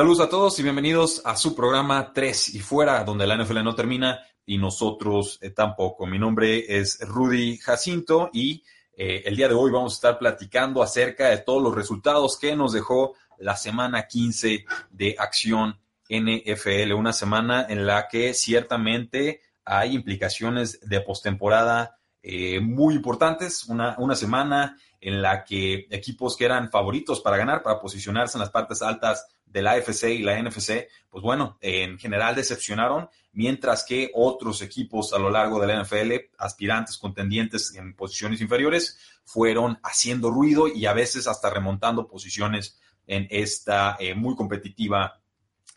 Saludos a todos y bienvenidos a su programa 3 y fuera, donde la NFL no termina y nosotros eh, tampoco. Mi nombre es Rudy Jacinto y eh, el día de hoy vamos a estar platicando acerca de todos los resultados que nos dejó la semana 15 de acción NFL, una semana en la que ciertamente hay implicaciones de postemporada eh, muy importantes, una, una semana en la que equipos que eran favoritos para ganar, para posicionarse en las partes altas de la AFC y la NFC, pues bueno, en general decepcionaron, mientras que otros equipos a lo largo de la NFL, aspirantes, contendientes en posiciones inferiores, fueron haciendo ruido y a veces hasta remontando posiciones en esta eh, muy competitiva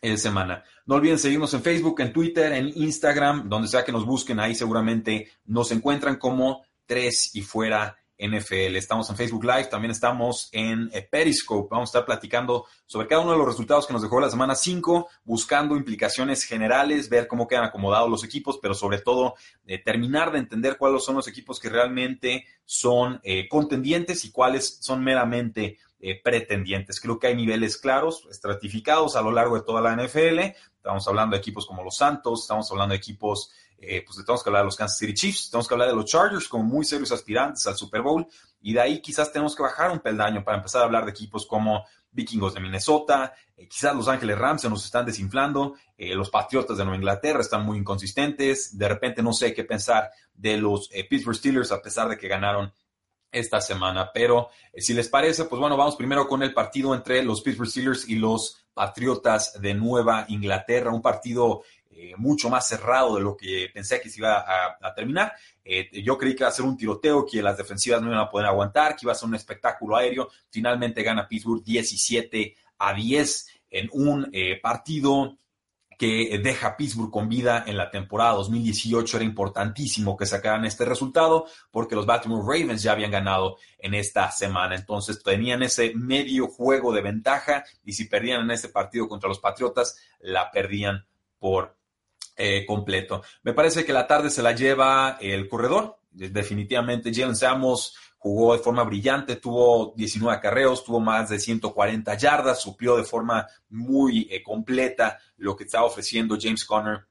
eh, semana. No olviden seguirnos en Facebook, en Twitter, en Instagram, donde sea que nos busquen, ahí seguramente nos encuentran como tres y fuera NFL. Estamos en Facebook Live, también estamos en eh, Periscope. Vamos a estar platicando sobre cada uno de los resultados que nos dejó la semana 5, buscando implicaciones generales, ver cómo quedan acomodados los equipos, pero sobre todo eh, terminar de entender cuáles son los equipos que realmente son eh, contendientes y cuáles son meramente pretendientes. Creo que hay niveles claros, estratificados a lo largo de toda la NFL. Estamos hablando de equipos como los Santos, estamos hablando de equipos eh, pues tenemos que hablar de los Kansas City Chiefs, tenemos que hablar de los Chargers como muy serios aspirantes al Super Bowl, y de ahí quizás tenemos que bajar un peldaño para empezar a hablar de equipos como Vikingos de Minnesota, eh, quizás Los Ángeles Rams se nos están desinflando, eh, los Patriotas de Nueva Inglaterra están muy inconsistentes, de repente no sé qué pensar de los Pittsburgh Steelers a pesar de que ganaron esta semana. Pero si les parece, pues bueno, vamos primero con el partido entre los Pittsburgh Steelers y los Patriotas de Nueva Inglaterra, un partido eh, mucho más cerrado de lo que pensé que se iba a, terminar. Eh, yo creí que iba a ser un tiroteo, que las defensivas no iban a poder aguantar, que iba a ser un espectáculo aéreo. Finalmente gana Pittsburgh 17 a 10 en un eh, partido que deja a Pittsburgh con vida en la temporada 2018. Era importantísimo que sacaran este resultado porque los Baltimore Ravens ya habían ganado en esta semana. Entonces tenían ese medio juego de ventaja y si perdían en este partido contra los Patriotas, la perdían por eh, completo. Me parece que la tarde se la lleva el corredor. Definitivamente Jalen Samos jugó de forma brillante, tuvo 19 acarreos, tuvo más de 140 yardas, suplió de forma muy eh, completa lo que estaba ofreciendo James Conner,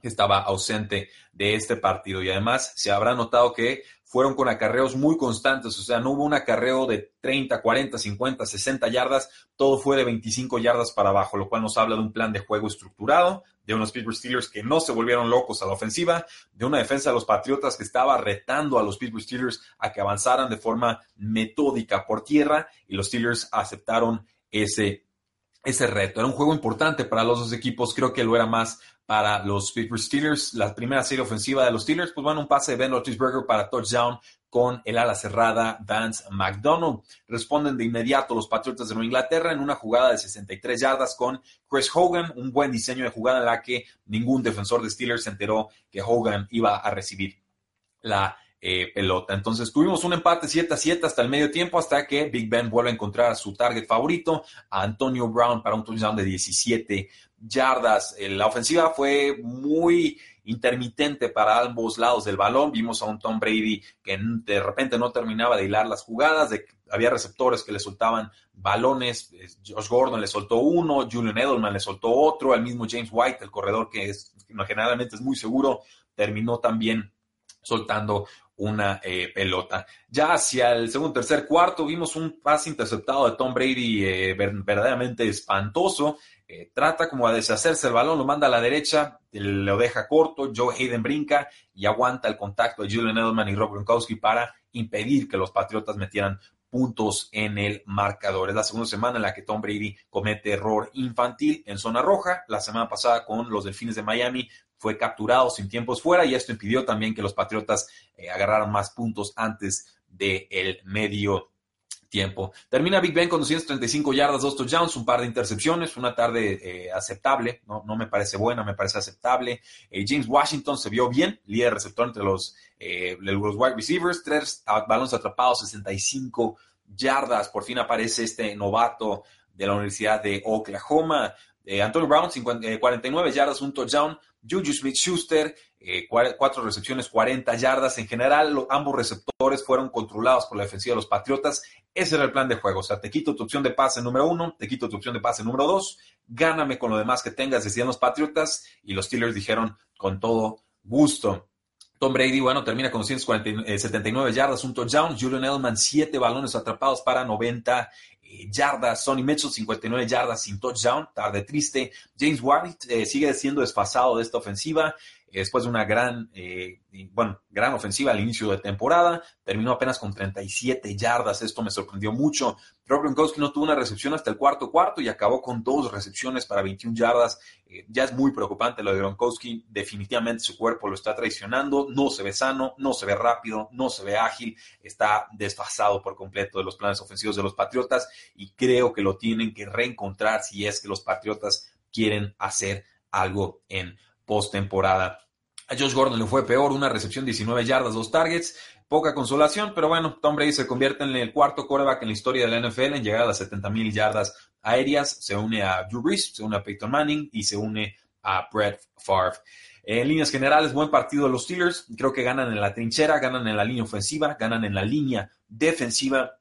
que estaba ausente de este partido. Y además se habrá notado que fueron con acarreos muy constantes, o sea, no hubo un acarreo de 30, 40, 50, 60 yardas, todo fue de 25 yardas para abajo, lo cual nos habla de un plan de juego estructurado, de unos Pittsburgh Steelers que no se volvieron locos a la ofensiva, de una defensa de los Patriotas que estaba retando a los Pittsburgh Steelers a que avanzaran de forma metódica por tierra y los Steelers aceptaron ese, ese reto. Era un juego importante para los dos equipos, creo que lo era más para los Pittsburgh Steelers. La primera serie ofensiva de los Steelers, pues bueno, un pase de Ben Roethlisberger para touchdown con el ala cerrada Vance McDonald. Responden de inmediato los Patriotas de Nueva Inglaterra en una jugada de 63 yardas con Chris Hogan, un buen diseño de jugada en la que ningún defensor de Steelers se enteró que Hogan iba a recibir la eh, pelota. Entonces tuvimos un empate 7 a 7 hasta el medio tiempo, hasta que Big Ben vuelve a encontrar a su target favorito, a Antonio Brown, para un touchdown de 17 yardas. Eh, la ofensiva fue muy intermitente para ambos lados del balón. Vimos a un Tom Brady que de repente no terminaba de hilar las jugadas, había receptores que le soltaban balones. Josh Gordon le soltó uno, Julian Edelman le soltó otro, el mismo James White, el corredor que es generalmente es muy seguro, terminó también soltando una eh, pelota. Ya hacia el segundo, tercer, cuarto vimos un pase interceptado de Tom Brady eh, verdaderamente espantoso. Eh, trata como de deshacerse el balón, lo manda a la derecha, lo deja corto, Joe Hayden brinca y aguanta el contacto de Julian Edelman y Rob Gronkowski para impedir que los Patriotas metieran puntos en el marcador. Es la segunda semana en la que Tom Brady comete error infantil en zona roja. La semana pasada con los Delfines de Miami fue capturado sin tiempos fuera y esto impidió también que los Patriotas eh, agarraran más puntos antes del medio tiempo. Termina Big Ben con 235 yardas, dos touchdowns, un par de intercepciones, una tarde eh, aceptable, no, no, me parece buena, me parece aceptable. Eh, James Washington se vio bien, líder receptor entre los, los wide receivers, tres balones atrapados, 65 yardas, por fin aparece este novato de la Universidad de Oklahoma. Antonio Brown, 49 yardas, un touchdown. Juju Smith-Schuster, eh, cuatro recepciones, 40 yardas. En general, ambos receptores fueron controlados por la defensiva de los Patriotas. Ese era el plan de juego. O sea, te quito tu opción de pase número uno, te quito tu opción de pase número dos, gáname con lo demás que tengas, decían los Patriotas. Y los Steelers dijeron con todo gusto. Tom Brady, bueno, termina con 179 eh, yardas, un touchdown. Julian Edelman, siete balones atrapados para 90 eh, yardas. Sonny Mitchell, 59 yardas sin touchdown. Tarde triste. James White eh, sigue siendo desfasado de esta ofensiva después de una gran, eh, bueno, gran ofensiva al inicio de temporada, terminó apenas con 37 yardas, esto me sorprendió mucho. Rob Gronkowski no tuvo una recepción hasta el cuarto cuarto y acabó con dos recepciones para 21 yardas. Eh, ya es muy preocupante lo de Gronkowski, definitivamente su cuerpo lo está traicionando, no se ve sano, no se ve rápido, no se ve ágil, está desfasado por completo de los planes ofensivos de los Patriotas y creo que lo tienen que reencontrar si es que los Patriotas quieren hacer algo en postemporada. A Josh Gordon le fue peor, una recepción 19 yardas, dos targets, poca consolación, pero bueno, Tom Brady se convierte en el cuarto quarterback en la historia de la NFL en llegar a las 70 mil yardas aéreas, se une a Drew Brees, se une a Peyton Manning y se une a Brett Favre. En líneas generales, buen partido de los Steelers. Creo que ganan en la trinchera, ganan en la línea ofensiva, ganan en la línea defensiva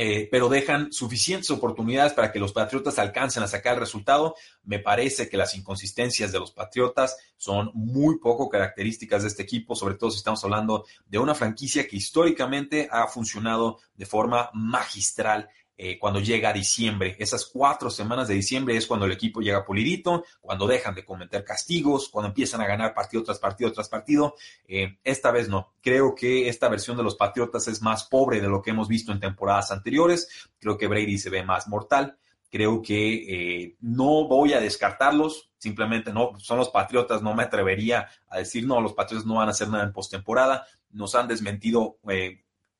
eh, pero dejan suficientes oportunidades para que los Patriotas alcancen a sacar el resultado. Me parece que las inconsistencias de los Patriotas son muy poco características de este equipo, sobre todo si estamos hablando de una franquicia que históricamente ha funcionado de forma magistral eh, cuando llega diciembre. Esas cuatro semanas de diciembre es cuando el equipo llega pulidito, cuando dejan de cometer castigos, cuando empiezan a ganar partido tras partido tras partido. Eh, esta vez no. Creo que esta versión de los Patriotas es más pobre de lo que hemos visto en temporadas anteriores. Creo que Brady se ve más mortal. Creo que eh, no voy a descartarlos, simplemente no, son los Patriotas, no me atrevería a decir, no, los Patriotas no van a hacer nada en postemporada. Nos han desmentido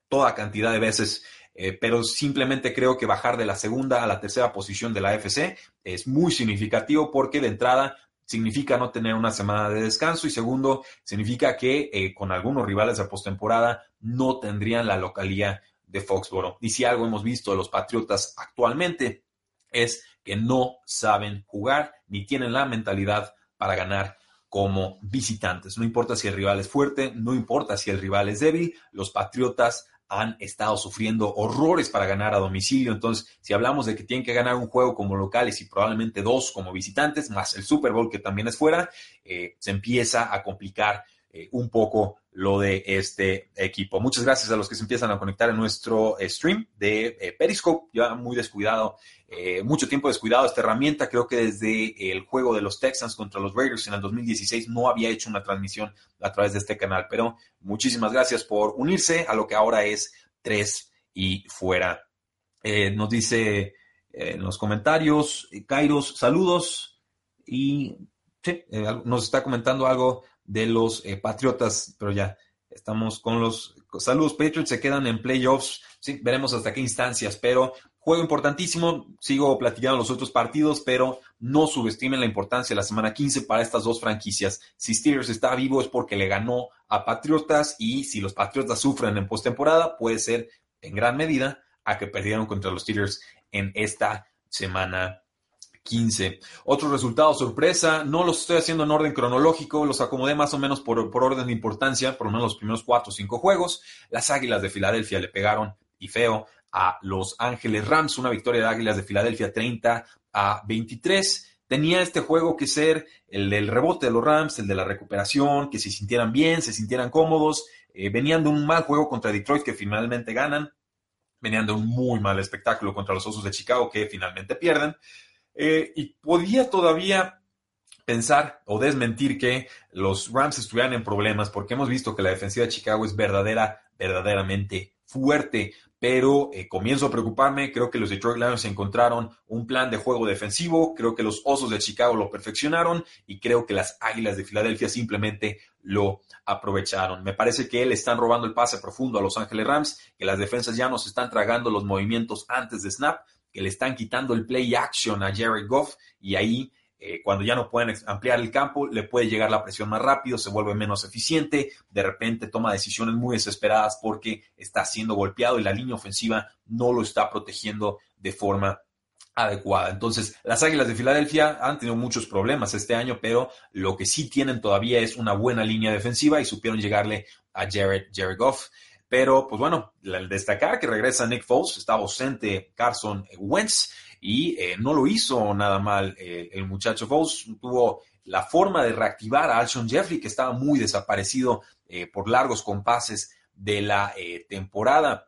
toda cantidad de veces eh, pero simplemente creo que bajar de la segunda a la tercera posición de la FC es muy significativo porque de entrada significa no tener una semana de descanso y segundo, significa que eh, con algunos rivales de postemporada no tendrían la localía de Foxboro. Y si algo hemos visto de los Patriotas actualmente es que no saben jugar ni tienen la mentalidad para ganar como visitantes. No importa si el rival es fuerte, no importa si el rival es débil, los Patriotas han estado sufriendo horrores para ganar a domicilio. Entonces, si hablamos de que tienen que ganar un juego como locales y probablemente dos como visitantes, más el Super Bowl que también es fuera, eh, se empieza a complicar eh, un poco lo de este equipo. Muchas gracias a los que se empiezan a conectar en nuestro eh, stream de Periscope, ya muy descuidado, mucho tiempo descuidado esta herramienta. Creo que desde el juego de los Texans contra los Raiders en el 2016 no había hecho una transmisión a través de este canal, pero muchísimas gracias por unirse a lo que ahora es 3 y fuera. nos dice en los comentarios, Kairos, saludos y nos está comentando algo de los eh, Patriotas, pero ya estamos con los saludos. Patriots se quedan en playoffs, veremos hasta qué instancias, pero juego importantísimo. Sigo platicando los otros partidos, pero no subestimen la importancia de la semana 15 para estas dos franquicias. Si Steelers está vivo es porque le ganó a Patriotas y si los Patriotas sufren en postemporada, puede ser en gran medida a que perdieron contra los Steelers en esta semana 15. Otros resultados sorpresa, no los estoy haciendo en orden cronológico, los acomodé más o menos por, orden de importancia, por lo menos los primeros cuatro o cinco juegos. Las Águilas de Filadelfia le pegaron y feo a Los Ángeles Rams, una victoria de Águilas de Filadelfia 30 a 23. Tenía este juego que ser el del rebote de los Rams, el de la recuperación, que se sintieran bien, se sintieran cómodos. Eh, venían de un mal juego contra Detroit que finalmente ganan. Venían de un muy mal espectáculo contra los Osos de Chicago que finalmente pierden. Eh, y podía todavía pensar o desmentir que los Rams estuvieran en problemas porque hemos visto que la defensiva de Chicago es verdadera, verdaderamente fuerte, pero eh, comienzo a preocuparme. Creo que los Detroit Lions encontraron un plan de juego defensivo, creo que los Osos de Chicago lo perfeccionaron y creo que las Águilas de Filadelfia simplemente lo aprovecharon. Me parece que le están robando el pase profundo a Los Ángeles Rams, que las defensas ya nos están tragando los movimientos antes de snap, le están quitando el play action a Jared Goff y ahí eh, cuando ya no pueden ampliar el campo, le puede llegar la presión más rápido, se vuelve menos eficiente, de repente toma decisiones muy desesperadas porque está siendo golpeado y la línea ofensiva no lo está protegiendo de forma adecuada. Entonces, las Águilas de Filadelfia han tenido muchos problemas este año, pero lo que sí tienen todavía es una buena línea defensiva y supieron llegarle a Jared, Jared Goff. Pero, pues bueno, al destacar que regresa Nick Foles, estaba ausente Carson Wentz y eh, no lo hizo nada mal eh, el muchacho Foles. Tuvo la forma de reactivar a Alshon Jeffrey, que estaba muy desaparecido eh, por largos compases de la temporada.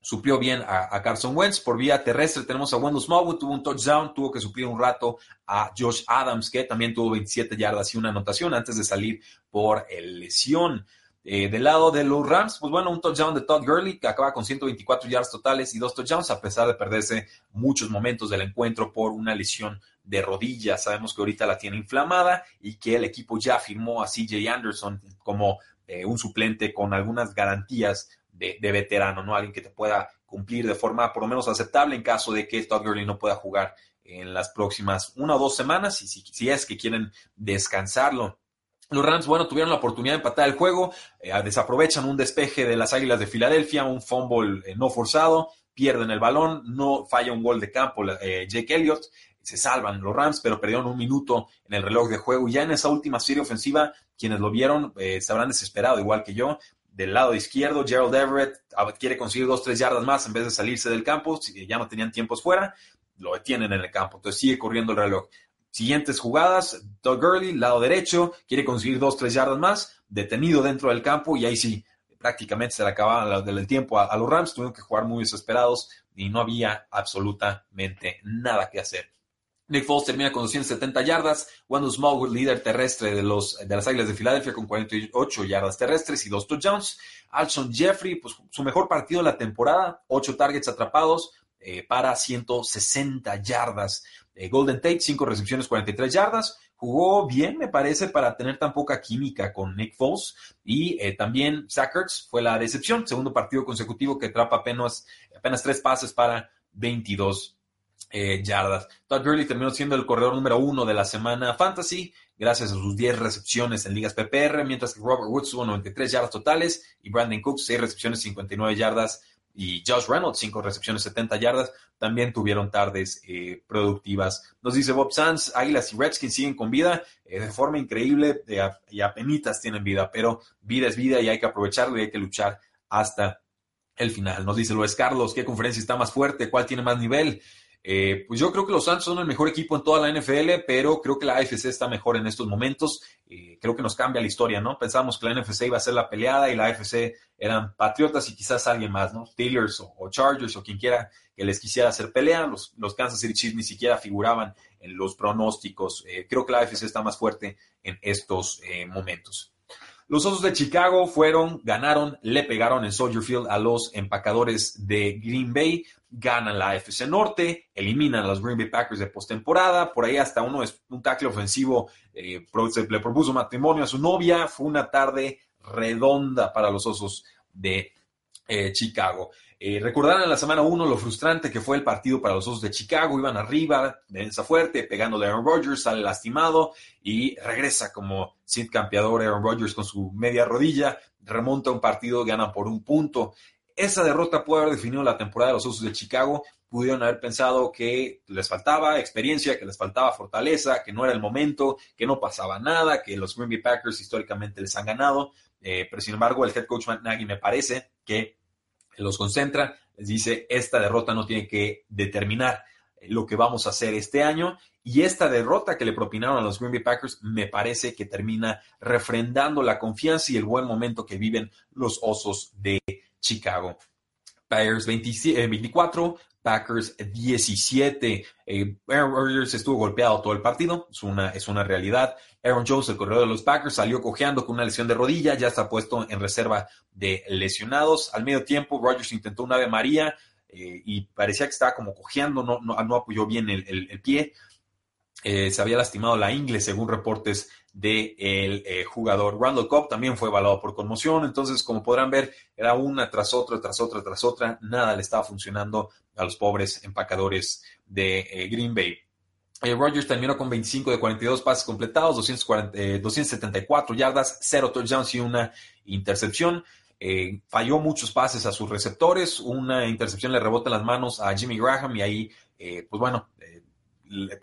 Suplió bien a, Carson Wentz. Por vía terrestre tenemos a Wendell Smallwood, tuvo un touchdown, tuvo que suplir un rato a Josh Adams, que también tuvo 27 yardas y una anotación antes de salir por lesión. Eh, del lado de los Rams, pues bueno, un touchdown de Todd Gurley que acaba con 124 yardas totales y dos touchdowns a pesar de perderse muchos momentos del encuentro por una lesión de rodilla. Sabemos que ahorita la tiene inflamada y que el equipo ya firmó a CJ Anderson como eh, un suplente con algunas garantías de, veterano, ¿no? Alguien que te pueda cumplir de forma por lo menos aceptable en caso de que Todd Gurley no pueda jugar en las próximas una o dos semanas y si es que quieren descansarlo. Los Rams, bueno, tuvieron la oportunidad de empatar el juego, eh, desaprovechan un despeje de las Águilas de Filadelfia, un fumble eh, no forzado, pierden el balón, no falla un gol de campo eh, Jake Elliott, se salvan los Rams, pero perdieron un minuto en el reloj de juego. Ya en esa última serie ofensiva, quienes lo vieron se habrán desesperado, igual que yo. Del lado izquierdo, Gerald Everett ah, quiere conseguir dos, tres yardas más en vez de salirse del campo, ya no tenían tiempos fuera, lo detienen en el campo, entonces sigue corriendo el reloj. Siguientes jugadas, Doug Gurley, lado derecho, quiere conseguir dos, tres yardas más, detenido dentro del campo y ahí sí, prácticamente se le acababa el tiempo a, los Rams, tuvieron que jugar muy desesperados y no había absolutamente nada que hacer. Nick Foles termina con 270 yardas, Wendell Smallwood, líder terrestre de, los, de las Águilas de Filadelfia, con 48 yardas terrestres y dos touchdowns. Alshon Jeffrey, pues su mejor partido de la temporada, 8 targets atrapados eh, para 160 yardas. Eh, Golden Tate, 5 recepciones, 43 yardas. Jugó bien, me parece, para tener tan poca química con Nick Foles. Y eh, también Sackerts fue la decepción. Segundo partido consecutivo que atrapa apenas, apenas tres pases para 22 eh, yardas. Todd Gurley terminó siendo el corredor número uno de la semana Fantasy, gracias a sus 10 recepciones en ligas PPR, mientras que Robert Woods tuvo 93 yardas totales y Brandon Cooks 6 recepciones, 59 yardas y Josh Reynolds, 5 recepciones, 70 yardas, también tuvieron tardes eh, productivas. Nos dice Bob Sanz, Águilas y Redskins siguen con vida eh, de forma increíble eh, y apenitas tienen vida, pero vida es vida y hay que aprovecharlo y hay que luchar hasta el final. Nos dice Luis Carlos, ¿qué conferencia está más fuerte? ¿Cuál tiene más nivel? Eh, pues yo creo que los Santos son el mejor equipo en toda la NFL, pero creo que la AFC está mejor en estos momentos. Eh, creo que nos cambia la historia, ¿no? Pensamos que la NFC iba a ser la peleada y la AFC eran Patriotas y quizás alguien más, ¿no? Steelers o, Chargers o quien quiera que les quisiera hacer pelea. Los, los Kansas City Chiefs ni siquiera figuraban en los pronósticos. Eh, creo que la AFC está más fuerte en estos momentos. Los Osos de Chicago fueron, ganaron, le pegaron en Soldier Field a los empacadores de Green Bay, ganan la AFC Norte, eliminan a los Green Bay Packers de postemporada, por ahí hasta uno es un tackle ofensivo eh, le propuso matrimonio a su novia, fue una tarde redonda para los Osos de eh, Chicago. Eh, recordarán en la semana 1 lo frustrante que fue el partido para los Osos de Chicago. Iban arriba, defensa fuerte, pegándole a Aaron Rodgers, sale lastimado y regresa como Sid campeador Aaron Rodgers con su media rodilla. Remonta un partido, gana por un punto. Esa derrota puede haber definido la temporada de los Osos de Chicago. Pudieron haber pensado que les faltaba experiencia, que les faltaba fortaleza, que no era el momento, que no pasaba nada, que los Green Bay Packers históricamente les han ganado. Eh, pero sin embargo, el head coach Matt Nagy me parece que los concentra, les dice, esta derrota no tiene que determinar lo que vamos a hacer este año. Y esta derrota que le propinaron a los Green Bay Packers me parece que termina refrendando la confianza y el buen momento que viven los Osos de Chicago. Bears 24, Packers 17. Eh, Aaron Rodgers estuvo golpeado todo el partido, es una, es una realidad. Aaron Jones, el corredor de los Packers, salió cojeando con una lesión de rodilla, ya está puesto en reserva de lesionados. Al medio tiempo, Rodgers intentó una Ave María eh, y parecía que estaba como cojeando, no, apoyó bien el, pie. Eh, se había lastimado la ingle, según reportes del de jugador. Randall Cobb también fue evaluado por conmoción, entonces como podrán ver, era una tras otra, tras otra, tras otra, nada le estaba funcionando a los pobres empacadores de eh, Green Bay. Eh, Rodgers terminó con 25 de 42 pases completados, 274 eh, yardas, 0 touchdowns y una intercepción. falló muchos pases a sus receptores, una intercepción le rebota en las manos a Jimmy Graham y ahí, pues bueno,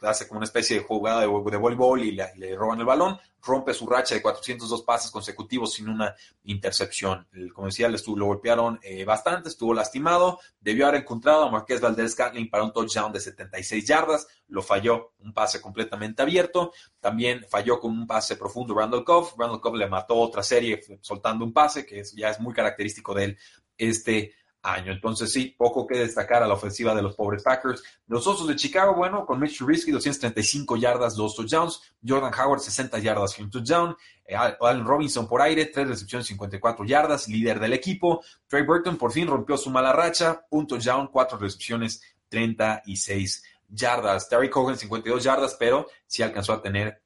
hace como una especie de jugada de, voleibol y le, roban el balón, rompe su racha de 402 pases consecutivos sin una intercepción. El, como decía, estuvo, lo golpearon eh, bastante, estuvo lastimado, debió haber encontrado a Marqués Valdez Catlin para un touchdown de 76 yardas, lo falló, un pase completamente abierto, también falló con un pase profundo Randall Cobb, Randall Cobb le mató otra serie soltando un pase, que ya es muy característico de él este año. Entonces, sí, poco que destacar a la ofensiva de los pobres Packers. Los Osos de Chicago, bueno, con Mitch Trubisky, 235 yardas, dos touchdowns. Jordan Howard, 60 yardas un touchdown. Eh, Allen Robinson por aire, tres recepciones, 54 yardas, líder del equipo. Trey Burton por fin rompió su mala racha, un touchdown, cuatro recepciones, 36 yardas. Terry Cogan, 52 yardas, pero sí alcanzó a tener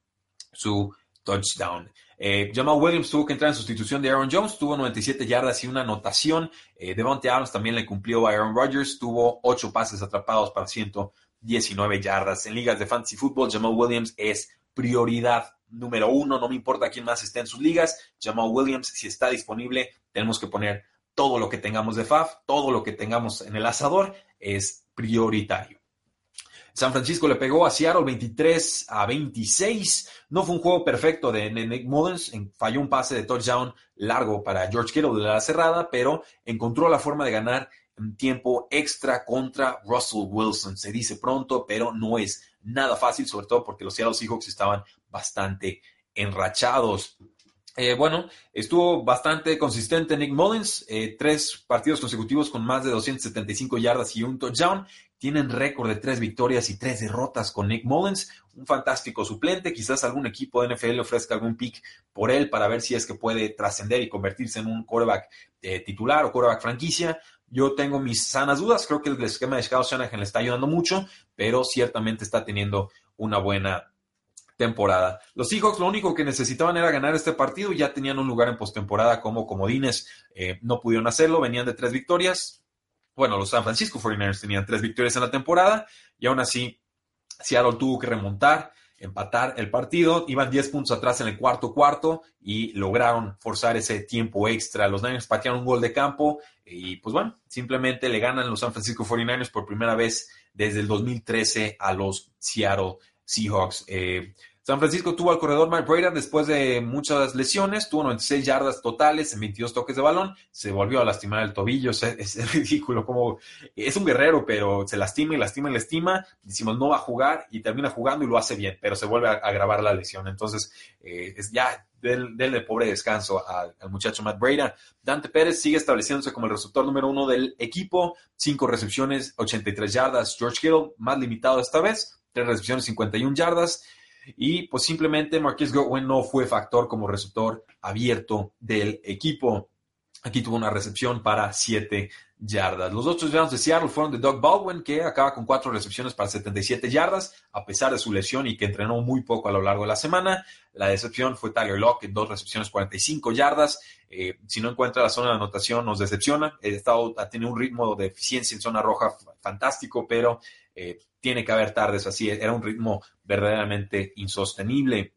su touchdown. Eh, Jamal Williams tuvo que entrar en sustitución de Aaron Jones, tuvo 97 yardas y una anotación. Eh, Devontae Adams también le cumplió a Aaron Rodgers, tuvo 8 pases atrapados para 119 yardas. En ligas de fantasy fútbol, Jamal Williams es prioridad número uno. No me importa quién más esté en sus ligas. Jamal Williams, si está disponible, tenemos que poner todo lo que tengamos de FAF, todo lo que tengamos en el asador es prioritario. San Francisco le pegó a Seattle 23 a 26. No fue un juego perfecto de Nick Mullens. Falló un pase de touchdown largo para George Kittle de la cerrada, pero encontró la forma de ganar en tiempo extra contra Russell Wilson. Se dice pronto, pero no es nada fácil, sobre todo porque los Seattle Seahawks estaban bastante enrachados. Eh, bueno, estuvo bastante consistente Nick Mullins, eh, tres partidos consecutivos con más de 275 yardas y un touchdown. Tienen récord de tres victorias y tres derrotas con Nick Mullins, un fantástico suplente. Quizás algún equipo de NFL ofrezca algún pick por él para ver si es que puede trascender y convertirse en un quarterback eh, titular o quarterback franquicia. Yo tengo mis sanas dudas, creo que el esquema de Scott Shanahan le está ayudando mucho, pero ciertamente está teniendo una buena temporada. Los Seahawks lo único que necesitaban era ganar este partido, ya tenían un lugar en postemporada como comodines, eh, no pudieron hacerlo, venían de tres victorias. Bueno, los San Francisco 49ers tenían tres victorias en la temporada y aún así Seattle tuvo que remontar, empatar el partido, iban 10 puntos atrás en el cuarto cuarto y lograron forzar ese tiempo extra. Los Niners patearon un gol de campo y pues bueno, simplemente le ganan los San Francisco 49ers por primera vez desde el 2013 a los Seattle Seahawks. Eh, San Francisco tuvo al corredor Mike Breda después de muchas lesiones, tuvo 96 yardas totales en 22 toques de balón, se volvió a lastimar el tobillo, es, ridículo, como es un guerrero, pero se lastima y lastima y lastima, decimos no va a jugar y termina jugando y lo hace bien, pero se vuelve a agravar la lesión, entonces eh, es ya denle pobre descanso al, muchacho Matt Breda. Dante Pérez sigue estableciéndose como el receptor número uno del equipo, cinco recepciones, 83 yardas, George Hill más limitado esta vez, tres recepciones, 51 yardas. Y pues simplemente Marquis Godwin no fue factor como receptor abierto del equipo. Aquí tuvo una recepción para 7 yardas. Los otros touchdowns de Seattle fueron de Doug Baldwin, que acaba con cuatro recepciones para 77 yardas, a pesar de su lesión y que entrenó muy poco a lo largo de la semana. La decepción fue Tyler Lockett, dos recepciones, 45 yardas. Eh, si no encuentra la zona de anotación, nos decepciona. El estado ha tenido un ritmo de eficiencia en zona roja fantástico, pero eh, tiene que haber tardes así. Era un ritmo verdaderamente insostenible.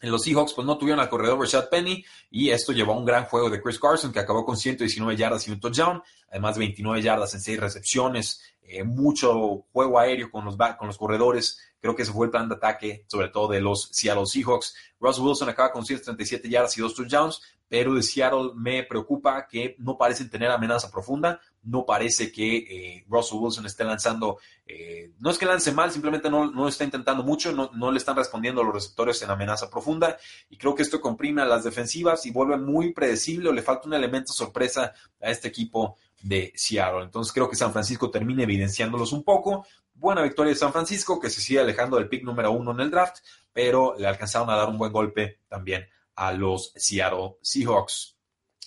En los Seahawks, pues no tuvieron al corredor Rashad Penny y esto llevó a un gran juego de Chris Carson que acabó con 119 yardas y un touchdown, además 29 yardas en 6 recepciones, eh, mucho juego aéreo con los, con los corredores. Creo que ese fue el plan de ataque, sobre todo de los Seattle Seahawks. Russ Wilson acaba con 137 yardas y 2 touchdowns, pero de Seattle me preocupa que no parecen tener amenaza profunda no parece que eh, Russell Wilson esté lanzando, eh, no es que lance mal, simplemente no, no está intentando mucho, no, no, le están respondiendo a los receptores en amenaza profunda y creo que esto comprime a las defensivas y vuelve muy predecible o le falta un elemento sorpresa a este equipo de Seattle. Entonces creo que San Francisco termina evidenciándolos un poco. Buena victoria de San Francisco, que se sigue alejando del pick número uno en el draft, pero le alcanzaron a dar un buen golpe también a los Seattle Seahawks.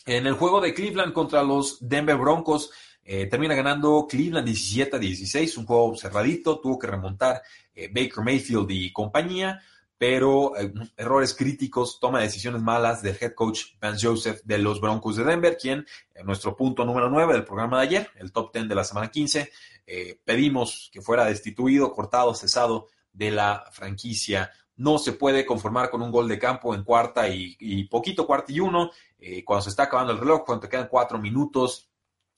En el juego de Cleveland contra los Denver Broncos, eh, termina ganando Cleveland 17 a 16, un juego cerradito, tuvo que remontar eh, Baker Mayfield y compañía, pero eh, errores críticos, toma decisiones malas del head coach Vance Joseph de los Broncos de Denver, quien en nuestro punto número 9 del programa de ayer, el top 10 de la semana 15, pedimos que fuera destituido, cortado, cesado de la franquicia no se puede conformar con un gol de campo en cuarta y, poquito, cuarta y uno, eh, cuando se está acabando el reloj, cuando te quedan cuatro minutos.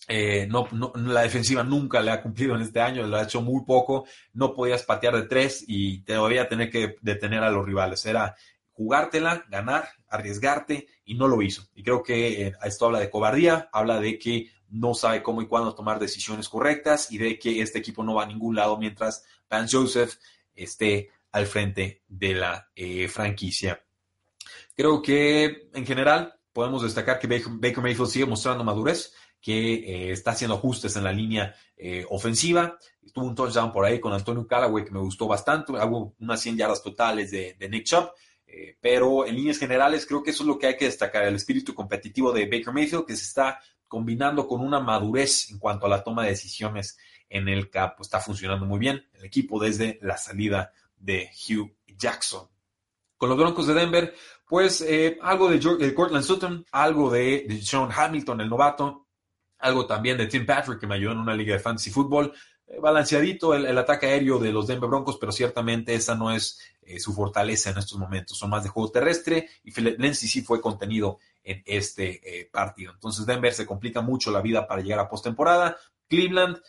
Eh, no, la defensiva nunca le ha cumplido en este año, lo ha hecho muy poco. No podías patear de tres y todavía tener que detener a los rivales. Era jugártela, ganar, arriesgarte y no lo hizo. Y creo que eh, esto habla de cobardía, habla de que no sabe cómo y cuándo tomar decisiones correctas y de que este equipo no va a ningún lado mientras Vance Joseph esté al frente de la eh, franquicia. Creo que en general podemos destacar que Baker, Mayfield sigue mostrando madurez, que eh, está haciendo ajustes en la línea eh, ofensiva. Tuvo un touchdown por ahí con Antonio Callaway que me gustó bastante. Hago unas 100 yardas totales de, Nick Chubb. pero en líneas generales creo que eso es lo que hay que destacar, el espíritu competitivo de Baker Mayfield que se está combinando con una madurez en cuanto a la toma de decisiones en el campo. Está funcionando muy bien el equipo desde la salida de Hugh Jackson. Con los Broncos de Denver, pues eh, algo de, George, Cortland Sutton, algo de, Sean Hamilton, el novato, algo también de Tim Patrick, que me ayudó en una liga de fantasy fútbol. Eh, balanceadito el, ataque aéreo de los Denver Broncos, pero ciertamente esa no es eh, su fortaleza en estos momentos. Son más de juego terrestre y Lindsay sí fue contenido en este partido. Entonces Denver se complica mucho la vida para llegar a postemporada. Cleveland,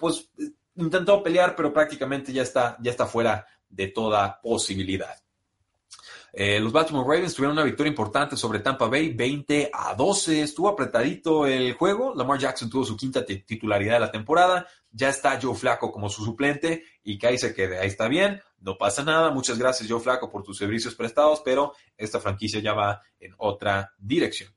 pues intentó pelear, pero prácticamente ya está, ya está fuera de toda posibilidad. Eh, los Baltimore Ravens tuvieron una victoria importante sobre Tampa Bay, 20 a 12. Estuvo apretadito el juego. Lamar Jackson tuvo su quinta titularidad de la temporada. Ya está Joe Flaco como su suplente y que ahí se quede. Ahí está bien, no pasa nada. Muchas gracias, Joe Flaco, por tus servicios prestados, pero esta franquicia ya va en otra dirección.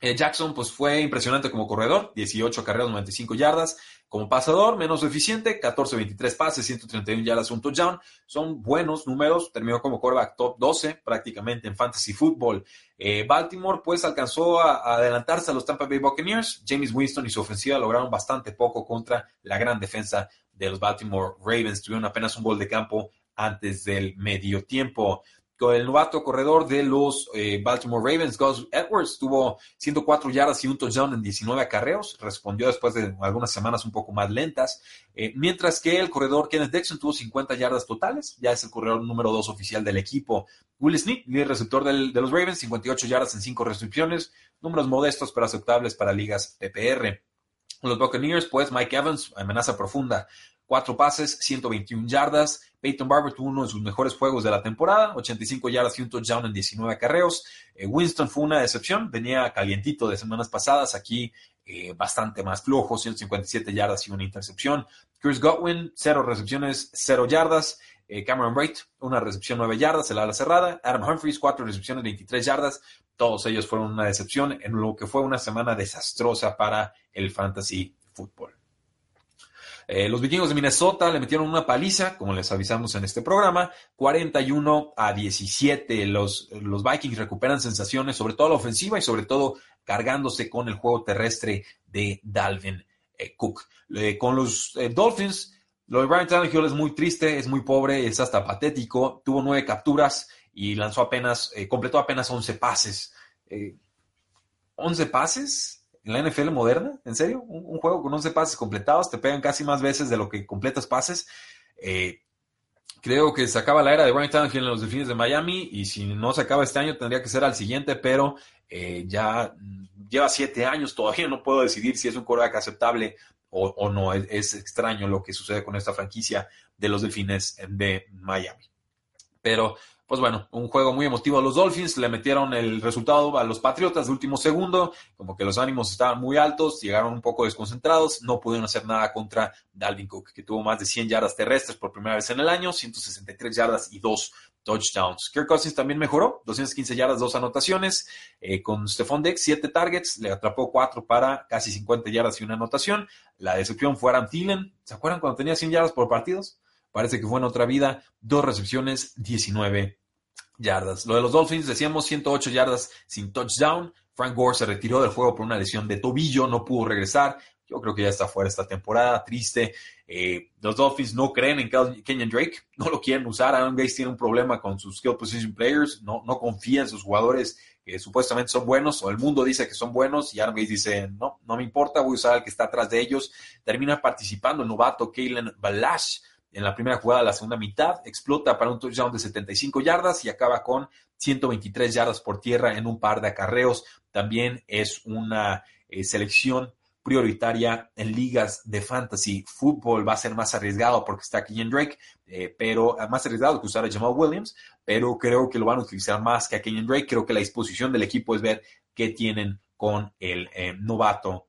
Eh, Jackson pues fue impresionante como corredor, 18 carreras, 95 yardas. Como pasador, menos eficiente, 14, 23 pases, 131 yardas, un touchdown. Son buenos números. Terminó como quarterback top 12 prácticamente en fantasy football. Eh, Baltimore pues alcanzó a, adelantarse a los Tampa Bay Buccaneers. James Winston y su ofensiva lograron bastante poco contra la gran defensa de los Baltimore Ravens. Tuvieron apenas un gol de campo antes del medio tiempo el novato corredor de los eh, Baltimore Ravens, Gus Edwards, tuvo 104 yardas y un touchdown en 19 acarreos. Respondió después de algunas semanas un poco más lentas. Eh, mientras que el corredor Kenneth Dixon tuvo 50 yardas totales. Ya es el corredor número 2 oficial del equipo. Will Smith, líder receptor de los Ravens, 58 yardas en 5 recepciones. Números modestos pero aceptables para ligas PPR. Los Buccaneers, pues Mike Evans, amenaza profunda. Cuatro pases, 121 yardas. Peyton Barber tuvo uno de sus mejores juegos de la temporada, 85 yardas y un touchdown en 19 acarreos. Eh, Winston fue una decepción, venía calientito de semanas pasadas, aquí eh, bastante más flojo, 157 yardas y una intercepción. Chris Godwin, cero recepciones, cero yardas. Eh, Cameron Wright, una recepción, nueve yardas, el ala cerrada. Adam Humphries, cuatro recepciones, 23 yardas. Todos ellos fueron una decepción en lo que fue una semana desastrosa para el fantasy fútbol. Eh, los vikingos de Minnesota le metieron una paliza, como les avisamos en este programa, 41 a 17. Los, los Vikings recuperan sensaciones, sobre todo la ofensiva y sobre todo cargándose con el juego terrestre de Dalvin eh, Cook. con los eh, Dolphins, lo de Brian Tannehill es muy triste, es muy pobre, es hasta patético. Tuvo nueve capturas y lanzó apenas, completó apenas 11 pases. ¿11 pases? En la NFL moderna, ¿en serio? Un, juego con 11 pases completados, te pegan casi más veces de lo que completas pases. Eh, creo que se acaba la era de Brian Tannehill en los Delfines de Miami y si no se acaba este año tendría que ser al siguiente, pero eh, ya lleva siete años, todavía no puedo decidir si es un quarterback aceptable o, no. es, extraño lo que sucede con esta franquicia de los Delfines de Miami. Pero pues bueno, un juego muy emotivo a los Dolphins, le metieron el resultado a los Patriotas de último segundo, como que los ánimos estaban muy altos, llegaron un poco desconcentrados, no pudieron hacer nada contra Dalvin Cook, que tuvo más de 100 yardas terrestres por primera vez en el año, 163 yardas y dos touchdowns. Kirk Cousins también mejoró, 215 yardas, dos anotaciones. Eh, con Stephon Dex, 7 targets, le atrapó 4 para casi 50 yardas y una anotación. La decepción fue Aaron Thielen. ¿Se acuerdan cuando tenía 100 yardas por partidos? Parece que fue en otra vida. Dos recepciones, 19 yardas. Lo de los Dolphins, decíamos 108 yardas sin touchdown. Frank Gore se retiró del juego por una lesión de tobillo, no pudo regresar. Yo creo que ya está fuera esta temporada, triste. Eh, los Dolphins no creen en Kenyon Drake, no lo quieren usar. Aaron Gates tiene un problema con sus skill position players, no, no confía en sus jugadores que supuestamente son buenos, o el mundo dice que son buenos, y Aaron Gates dice, no, no me importa, voy a usar al que está atrás de ellos. Termina participando el novato Kalen Balash en la primera jugada de la segunda mitad, explota para un touchdown de 75 yardas y acaba con 123 yardas por tierra en un par de acarreos. También es una eh, selección prioritaria en ligas de fantasy. Fútbol va a ser más arriesgado porque está aquí en Drake, eh, pero eh, más arriesgado que usar a Jamal Williams, pero creo que lo van a utilizar más que a Kenyon Drake. Creo que la disposición del equipo es ver qué tienen con el novato.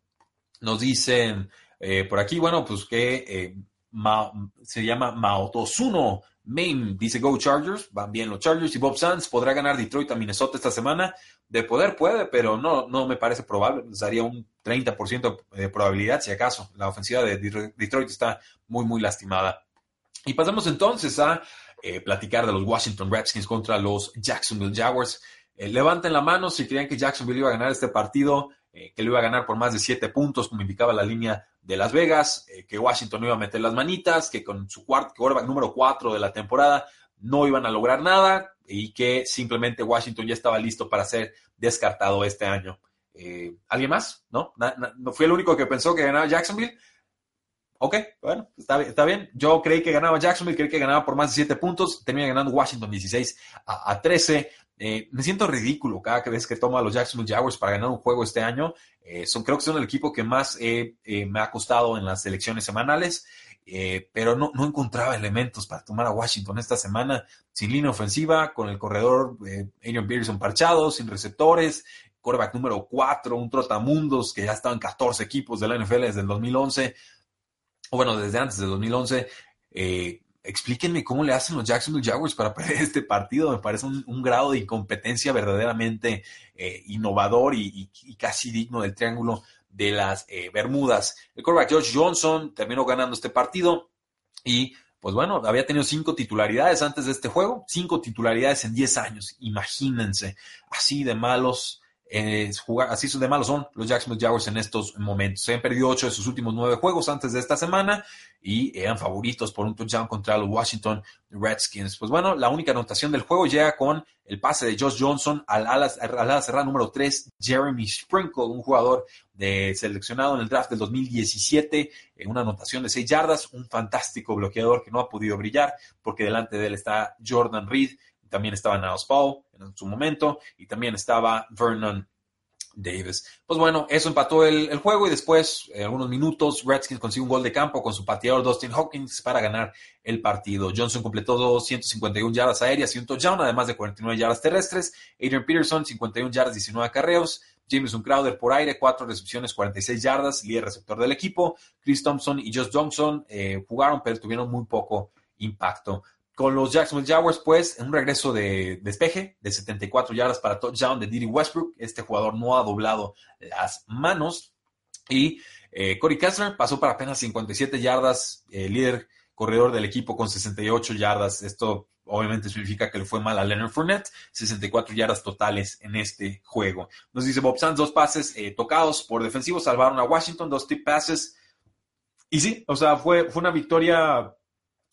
Nos dicen por aquí, bueno, pues que se llama Maotosuno Main, dice Go Chargers, van bien los Chargers y Bob Sands podrá ganar Detroit a Minnesota esta semana. De poder puede, pero no, no me parece probable. Daría un 30% de probabilidad, si acaso. La ofensiva de Detroit está muy, muy lastimada. Y pasamos entonces a eh, platicar de los Washington Redskins contra los Jacksonville Jaguars. Eh, levanten la mano si creían que Jacksonville iba a ganar este partido, eh, que lo iba a ganar por más de 7 puntos, como indicaba la línea de Las Vegas, eh, que Washington no iba a meter las manitas, que con su quarterback número 4 de la temporada no iban a lograr nada y que simplemente Washington ya estaba listo para ser descartado este año. Eh, ¿Alguien más? ¿No? ¿No fui el único que pensó que ganaba Jacksonville? Ok, bueno, está, está, bien. Yo creí que ganaba Jacksonville, creí que ganaba por más de 7 puntos. Termina ganando Washington 16 a, a 13. Eh, me siento ridículo cada vez que tomo a los Jacksonville Jaguars para ganar un juego este año. Eh, son, creo que son el equipo que más eh, me ha costado en las elecciones semanales, pero no, no, encontraba elementos para tomar a Washington esta semana sin línea ofensiva, con el corredor Adrian Peterson parchado, sin receptores, quarterback número 4, un trotamundos que ya estaba en 14 equipos de la NFL desde el 2011, o bueno, desde antes del 2011. Eh, explíquenme cómo le hacen los Jacksonville Jaguars para perder este partido. Me parece un, grado de incompetencia verdaderamente eh, innovador y, casi digno del triángulo de las eh, Bermudas. El quarterback George Johnson terminó ganando este partido y pues bueno, había tenido cinco titularidades antes de este juego, cinco titularidades en diez años. Imagínense, así de malos jugar, así de malos son los Jacksonville Jaguars en estos momentos. Se han perdido ocho de sus últimos nueve juegos antes de esta semana y eran favoritos por un touchdown contra los Washington Redskins. Pues bueno, la única anotación del juego llega con el pase de Josh Johnson al ala, al cerrada número 3, Jeremy Sprinkle, un jugador de, seleccionado en el draft del 2017, en una anotación de 6 yardas, un fantástico bloqueador que no ha podido brillar porque delante de él está Jordan Reed, también estaba Niles Paul en su momento y también estaba Vernon Davis. Pues bueno, eso empató el, juego y después, en algunos minutos, Redskins consiguió un gol de campo con su pateador Dustin Hawkins para ganar el partido. Johnson completó 251 yardas aéreas y un touchdown, además de 49 yardas terrestres. Adrian Peterson, 51 yardas, 19 acarreos. Jameson Crowder por aire, 4 recepciones, 46 yardas, líder receptor del equipo. Chris Thompson y Josh Johnson eh, jugaron, pero tuvieron muy poco impacto. Con los Jacksonville Jaguars, pues, en un regreso de despeje de 74 yardas para touchdown de Diddy Westbrook. Este jugador no ha doblado las manos. Y eh, Corey Kessler pasó para apenas 57 yardas, eh, líder corredor del equipo con 68 yardas. Esto obviamente significa que le fue mal a Leonard Fournette. 64 yardas totales en este juego. Nos dice Bob Sands, dos pases eh, tocados por defensivos salvaron a Washington, dos tip passes. Y sí, o sea, fue, fue una victoria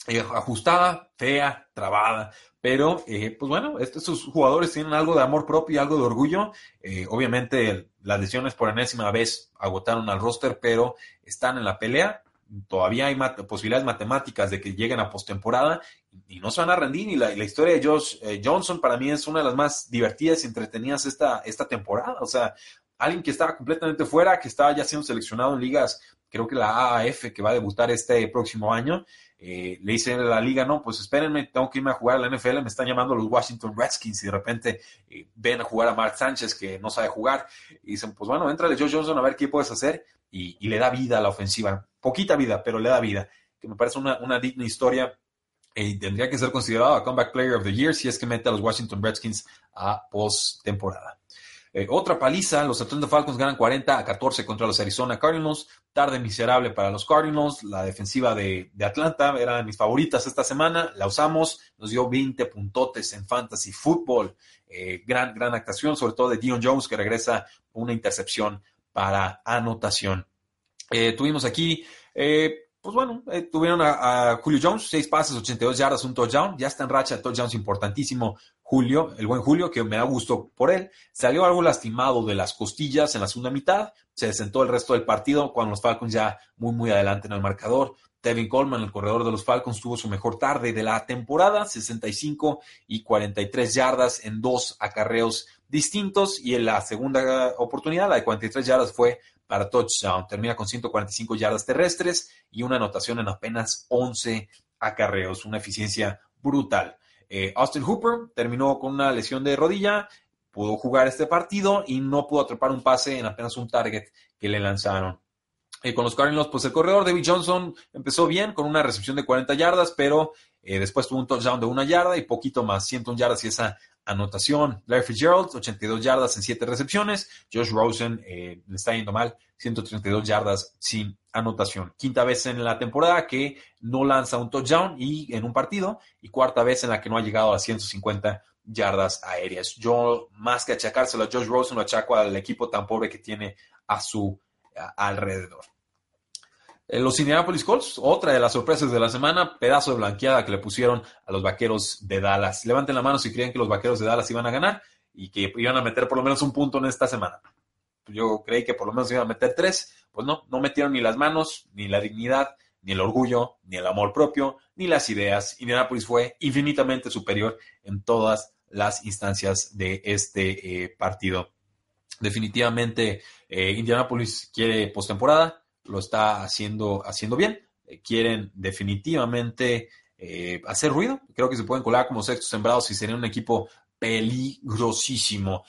eh, ajustada, fea, trabada, pero eh, pues bueno, estos jugadores tienen algo de amor propio y algo de orgullo. Eh, obviamente las lesiones por enésima vez agotaron al roster, pero están en la pelea. Todavía hay posibilidades matemáticas de que lleguen a postemporada y, no se van a rendir. Y la, historia de Josh Johnson para mí es una de las más divertidas y entretenidas esta, esta temporada. O sea, alguien que estaba completamente fuera, que estaba ya siendo seleccionado en ligas, creo que la AAF, que va a debutar este próximo año, eh, le dice a la liga, no, pues espérenme, tengo que irme a jugar a la NFL, me están llamando los Washington Redskins y de repente eh, ven a jugar a Mark Sánchez que no sabe jugar. Y dicen, pues bueno, entra Joe Johnson a ver qué puedes hacer y, le da vida a la ofensiva, poquita vida, pero le da vida, que me parece una, digna historia y tendría que ser considerado a Comeback Player of the Year si es que mete a los Washington Redskins a post-temporada. Eh, otra paliza, los Atlanta Falcons ganan 40 a 14 contra los Arizona Cardinals. Tarde miserable para los Cardinals. La defensiva de, Atlanta era mis favoritas esta semana. La usamos, nos dio 20 puntotes en fantasy football. Eh, gran, gran actuación, sobre todo de Dion Jones, que regresa una intercepción para anotación. Eh, tuvimos aquí pues bueno, eh, tuvieron a, Julio Jones, seis pases, 82 yardas, un touchdown. Ya está en racha, touchdowns importantísimo. Julio, el buen Julio, que me da gusto por él. Salió algo lastimado de las costillas en la segunda mitad. Se sentó el resto del partido cuando los Falcons ya muy, muy adelante en el marcador. Tevin Coleman, el corredor de los Falcons, tuvo su mejor tarde de la temporada, 65 y 43 yardas en dos acarreos distintos. Y en la segunda oportunidad, la de 43 yardas, fue para touchdown. Termina con 145 yardas terrestres y una anotación en apenas 11 acarreos. Una eficiencia brutal. Eh, Austin Hooper terminó con una lesión de rodilla, pudo jugar este partido y no pudo atrapar un pase en apenas un target que le lanzaron. Eh, con los Cardinals, pues el corredor David Johnson empezó bien con una recepción de 40 yardas, pero eh, después tuvo un touchdown de una yarda y poquito más, 101 yardas y esa anotación. Larry Fitzgerald, 82 yardas en 7 recepciones. Josh Rosen eh, le está yendo mal, 132 yardas sin anotación. Quinta vez en la temporada que no lanza un touchdown y en un partido y cuarta vez en la que no ha llegado a 150 yardas aéreas. Yo más que achacárselo a Josh Rosen lo achaco al equipo tan pobre que tiene a su alrededor. Eh, los Indianapolis Colts, otra de las sorpresas de la semana, pedazo de blanqueada que le pusieron a los vaqueros de Dallas. Levanten la mano si creen que los vaqueros de Dallas iban a ganar y que iban a meter por lo menos un punto en esta semana. Yo creí que por lo menos iban a meter tres, pues no, no metieron ni las manos, ni la dignidad, ni el orgullo, ni el amor propio, ni las ideas. Indianapolis fue infinitamente superior en todas las instancias de este eh, partido. Definitivamente, eh, Indianapolis quiere postemporada lo está haciendo, haciendo bien. Eh, quieren definitivamente eh, hacer ruido. Creo que se pueden colar como sextos sembrados y sería un equipo peligrosísimo.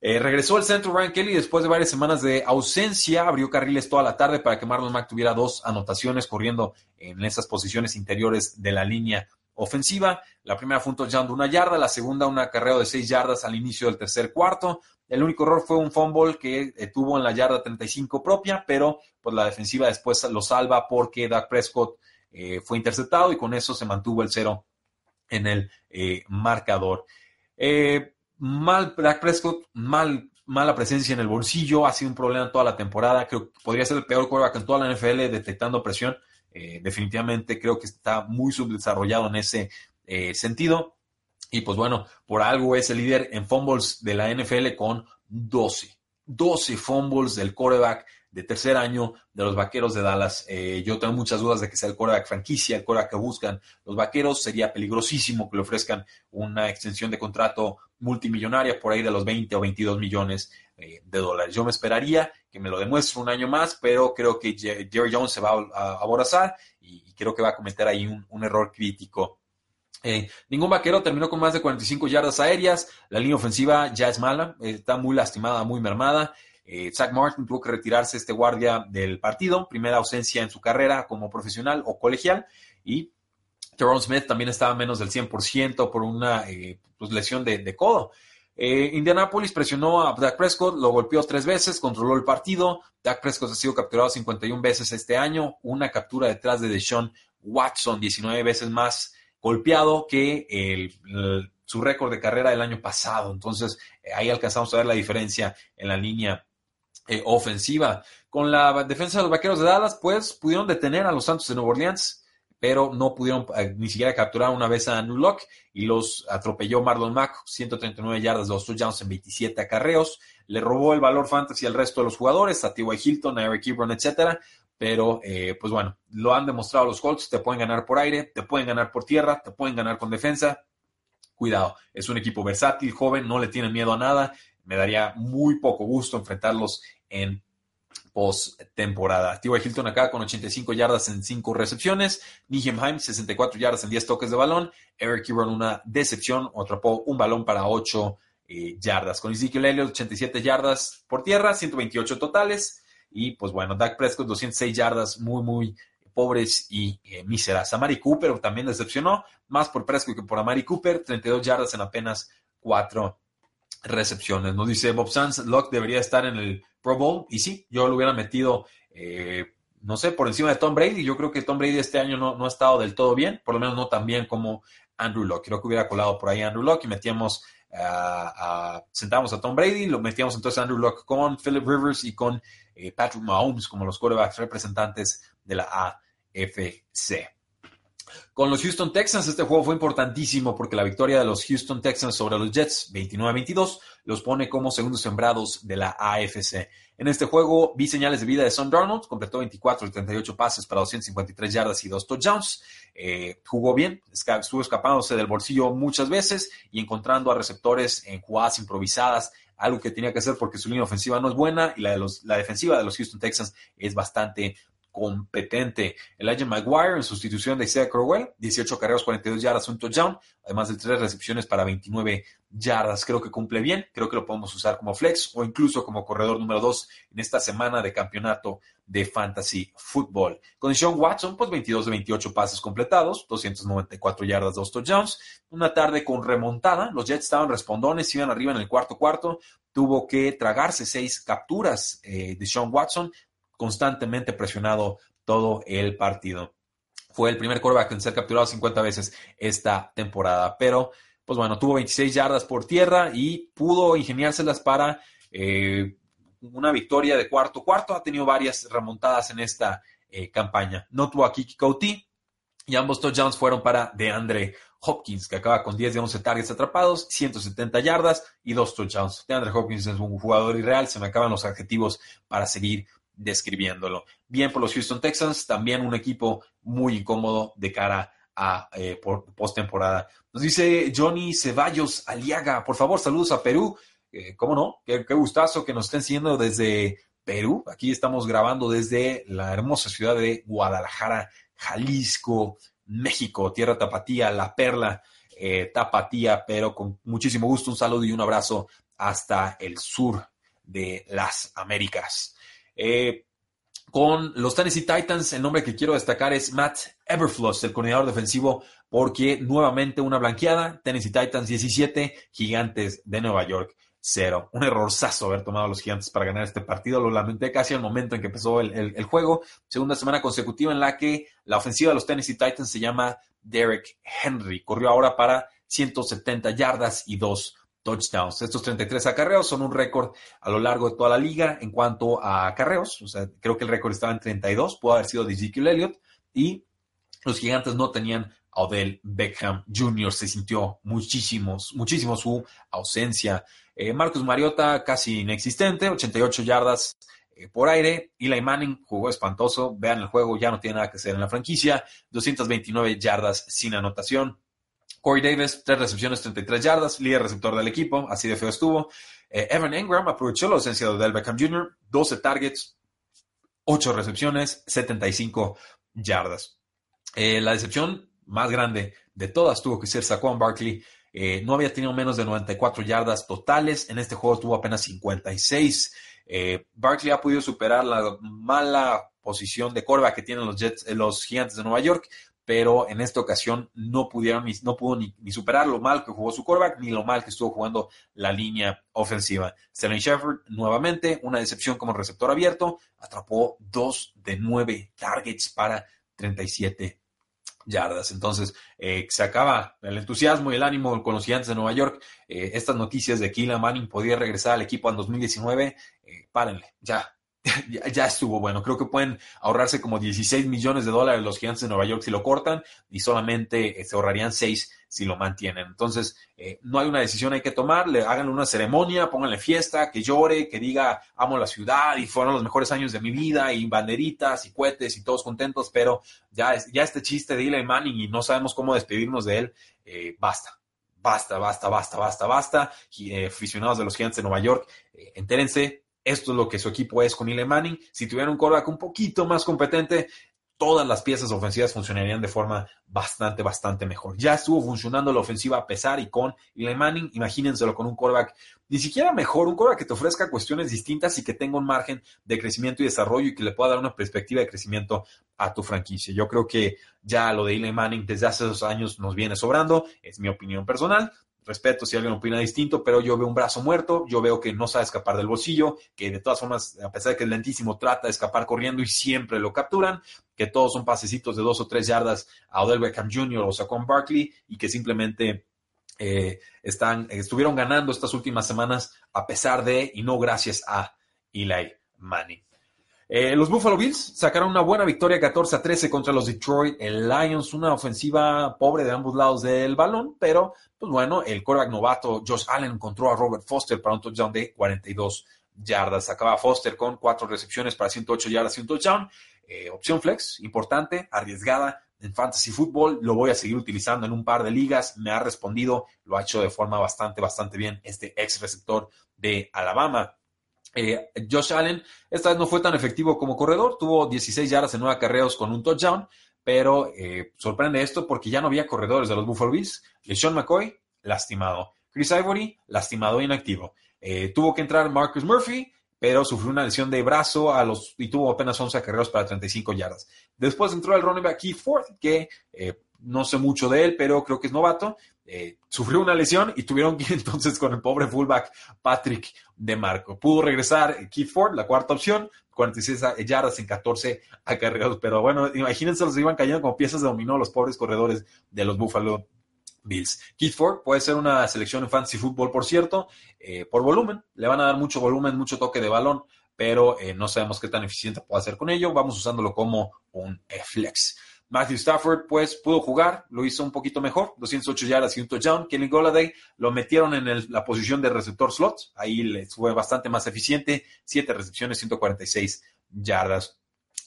Eh, regresó el centro Ryan Kelly después de varias semanas de ausencia. Abrió carriles toda la tarde para que Marlon Mack tuviera dos anotaciones corriendo en esas posiciones interiores de la línea ofensiva. La primera fue un touchdown de una yarda, la segunda un acarreo de seis yardas al inicio del tercer cuarto. El único error fue un fumble que eh, tuvo en la yarda 35 propia, pero pues la defensiva después lo salva porque Dak Prescott eh, fue interceptado y con eso se mantuvo el cero en el eh, marcador. mal Dak Prescott, mal, mala presencia en el bolsillo, ha sido un problema toda la temporada. Creo que podría ser el peor quarterback en toda la NFL detectando presión. Definitivamente creo que está muy subdesarrollado en ese sentido. Y pues bueno, por algo es el líder en fumbles de la NFL con 12. 12 fumbles del quarterback de tercer año de los vaqueros de Dallas. Eh, yo tengo muchas dudas de que sea el quarterback franquicia, el quarterback que buscan los vaqueros. Sería peligrosísimo que le ofrezcan una extensión de contrato multimillonaria por ahí de los 20 o 22 millones eh, de dólares. Yo me esperaría que me lo demuestre un año más, pero creo que Jerry Jones se va a aborazar y creo que va a cometer ahí un error crítico eh, ningún vaquero terminó con más de 45 yardas aéreas. La línea ofensiva ya es mala, está muy lastimada, muy mermada. Eh, Zach Martin tuvo que retirarse este guardia del partido, primera ausencia en su carrera como profesional o colegial. Y Tyrone Smith también estaba menos del 100% por una pues, lesión de, codo. Indianapolis presionó a Dak Prescott, lo golpeó tres veces, controló el partido. Dak Prescott ha sido capturado 51 veces este año, una captura detrás de Deshaun Watson, 19 veces más golpeado que su récord de carrera del año pasado. Entonces, eh, ahí alcanzamos a ver la diferencia en la línea eh, ofensiva. Con la defensa de los Vaqueros de Dallas, pues pudieron detener a los Santos de Nueva Orleans, pero no pudieron eh, ni siquiera capturar una vez a New Lock y los atropelló Marlon Mack, 139 yardas, dos touchdowns en 27 acarreos. Le robó el valor fantasy al resto de los jugadores, a T.Y. Hilton, a Eric Ebron, etcétera, pero, eh, pues bueno, lo han demostrado los Colts, te pueden ganar por aire, te pueden ganar por tierra, te pueden ganar con defensa. Cuidado, es un equipo versátil, joven, no le tienen miedo a nada. Me daría muy poco gusto enfrentarlos en post-temporada. T.Y. Hilton acá con 85 yardas en 5 recepciones. Nijem 64 yardas en 10 toques de balón. Eric Ebron una decepción, atrapó un balón para 8 eh, yardas. Con Ezekiel Elliott 87 yardas por tierra, 128 totales. Y pues bueno, Dak Prescott 206 yardas, muy, muy pobres y míseras. A Mari Cooper también decepcionó, más por Prescott que por Amari Cooper, 32 yardas en apenas 4 recepciones. Nos dice Bob Sanz, Locke debería estar en el Pro Bowl, y sí, yo lo hubiera metido no sé, por encima de Tom Brady. Yo creo que Tom Brady este año no, ha estado del todo bien, por lo menos no tan bien como Andrew Locke. Creo que hubiera colado por ahí Andrew Locke y metíamos, a, sentamos a Tom Brady, lo metíamos entonces a Andrew Locke con Philip Rivers y con eh, Patrick Mahomes como los quarterbacks representantes de la AFC. Con los Houston Texans, este juego fue importantísimo porque la victoria de los Houston Texans sobre los Jets 29-22 los pone como segundos sembrados de la AFC. En este juego vi señales de vida de Son Darnold, completó 24 de 38 pases para 253 yardas y dos touchdowns. Eh, jugó bien, estuvo escapándose del bolsillo muchas veces y encontrando a receptores en jugadas improvisadas, algo que tenía que hacer porque su línea ofensiva no es buena y la, la defensiva de los Houston Texans es bastante competente. Elijah Maguire en sustitución de Isaiah Crowell, 18 carreras, 42 yardas, un touchdown, además de tres recepciones para 29 yardas. Creo que cumple bien, creo que lo podemos usar como flex o incluso como corredor número 2 en esta semana de campeonato de fantasy football. Con Sean Watson, pues 22 de 28 pases completados, 294 yardas, dos touchdowns. Una tarde con remontada, los Jets estaban respondones, iban arriba en el cuarto cuarto, tuvo que tragarse seis capturas eh, de Sean Watson, constantemente presionado todo el partido. Fue el primer quarterback en ser capturado 50 veces esta temporada, pero pues bueno, tuvo 26 yardas por tierra y pudo ingeniárselas para eh, una victoria de cuarto cuarto. Ha tenido varias remontadas en esta eh, campaña. No tuvo a Kiki Couty y ambos touchdowns fueron para DeAndre Hopkins, que acaba con 10 de 11 targets atrapados, 170 yardas y dos touchdowns. DeAndre Hopkins es un jugador irreal, se me acaban los adjetivos para seguir describiéndolo. Bien por los Houston Texans, también un equipo muy incómodo de cara a eh, postemporada. Nos dice Johnny Ceballos Aliaga, por favor, saludos a Perú. Eh, ¿Cómo no? Qué, gustazo que nos estén siguiendo desde Perú. Aquí estamos grabando desde la hermosa ciudad de Guadalajara, Jalisco, México, tierra tapatía, la perla eh, tapatía, pero con muchísimo gusto un saludo y un abrazo hasta el sur de las Américas. Eh, con los Tennessee Titans, el nombre que quiero destacar es Matt Everfluss, el coordinador defensivo, porque nuevamente una blanqueada, Tennessee Titans 17, Gigantes de Nueva York 0. Un errorzazo haber tomado a los Gigantes para ganar este partido, lo lamenté casi al momento en que empezó el, el juego. Segunda semana consecutiva en la que la ofensiva de los Tennessee Titans se llama Derek Henry. Corrió ahora para 170 yardas y dos touchdowns. Estos 33 acarreos son un récord a lo largo de toda la liga en cuanto a acarreos. O sea, creo que el récord estaba en 32, pudo haber sido de Ezekiel Elliott. Y los gigantes no tenían a Odell Beckham Jr. Se sintió muchísimo, muchísimo su ausencia. Eh, Marcus Mariota casi inexistente, 88 yardas eh, por aire. Eli Manning jugó espantoso. Vean el juego, ya no tiene nada que hacer en la franquicia. 229 yardas sin anotación. Corey Davis, tres recepciones, 33 yardas, líder receptor del equipo, así de feo estuvo. Eh, Evan Engram aprovechó la ausencia de Odell Beckham Jr., 12 targets, 8 recepciones, 75 yardas. Eh, la decepción más grande de todas tuvo que ser Saquon Barkley. Eh, no había tenido menos de 94 yardas totales. En este juego tuvo apenas 56. Barkley ha podido superar la mala posición de corva que tienen los, Jets, los Gigantes de Nueva York, pero en esta ocasión no pudieron no pudo ni, superar lo mal que jugó su quarterback ni lo mal que estuvo jugando la línea ofensiva. Sterling Shepard nuevamente una decepción como receptor abierto, atrapó dos de nueve targets para 37 yardas. Entonces, eh, se acaba el entusiasmo y el ánimo con los gigantes de Nueva York. Eh, estas noticias de que Manning podía regresar al equipo en 2019, eh, párenle, ya, ya, estuvo bueno. Creo que pueden ahorrarse como 16 millones de dólares los gigantes de Nueva York si lo cortan y solamente eh, se ahorrarían 6 si lo mantienen. Entonces, eh, no hay una decisión hay que tomar, le hagan una ceremonia, pónganle fiesta, que llore, que diga amo la ciudad y fueron los mejores años de mi vida y banderitas y cohetes y todos contentos, pero ya, ya este chiste de Eli Manning y no sabemos cómo despedirnos de él, eh, basta. Basta, basta, basta, basta, basta. aficionados de los gigantes de Nueva York, entérense, esto es lo que su equipo es con Eli Manning. Si tuviera un quarterback un poquito más competente, todas las piezas ofensivas funcionarían de forma bastante, bastante mejor. Ya estuvo funcionando la ofensiva a pesar y con Eli Manning, imagínenselo con un quarterback ni siquiera mejor, un quarterback que te ofrezca cuestiones distintas y que tenga un margen de crecimiento y desarrollo y que le pueda dar una perspectiva de crecimiento a tu franquicia. Yo creo que ya lo de Eli Manning desde hace dos años nos viene sobrando, es mi opinión personal respeto si alguien opina distinto, pero yo veo un brazo muerto, yo veo que no sabe escapar del bolsillo, que de todas formas, a pesar de que es lentísimo, trata de escapar corriendo y siempre lo capturan, que todos son pasecitos de dos o tres yardas a Odell Beckham Jr. o Saquon Barkley y que simplemente eh, están, estuvieron ganando estas últimas semanas a pesar de y no gracias a Eli Manning. Eh, los Buffalo Bills sacaron una buena victoria 14 a 13 contra los Detroit Lions, una ofensiva pobre de ambos lados del balón, pero pues bueno, el quarterback novato Josh Allen encontró a Robert Foster para un touchdown de 42 yardas. Acaba Foster con cuatro recepciones para 108 yardas y un touchdown. Eh, opción flex, importante, arriesgada en fantasy football. Lo voy a seguir utilizando en un par de ligas. Me ha respondido, lo ha hecho de forma bastante, bastante bien este ex receptor de Alabama. Eh, Josh Allen esta vez no fue tan efectivo como corredor, tuvo 16 yardas en 9 acarreos con un touchdown, pero eh, sorprende esto porque ya no había corredores de los Buffalo Bills. Sean McCoy, lastimado. Chris Ivory, lastimado e inactivo. Eh, tuvo que entrar Marcus Murphy, pero sufrió una lesión de brazo a los, y tuvo apenas 11 acarreos para 35 yardas. Después entró el running back Keith Ford, que no sé mucho de él, pero creo que es novato. Eh, sufrió una lesión y tuvieron que ir entonces con el pobre fullback Patrick de Marco. Pudo regresar Keith Ford, la cuarta opción, 46 yardas en 14 acarreados. Pero bueno, imagínense, los iban cayendo como piezas de dominó los pobres corredores de los Buffalo Bills. Keith Ford puede ser una selección en fantasy fútbol, por cierto, eh, por volumen. Le van a dar mucho volumen, mucho toque de balón, pero eh, no sabemos qué tan eficiente puede ser con ello. Vamos usándolo como un flex. Matthew Stafford, pues, pudo jugar, lo hizo un poquito mejor, 208 yardas y un touchdown. Kenny Goladay lo metieron en la posición de receptor slot, ahí le fue bastante más eficiente, 7 recepciones, 146 yardas.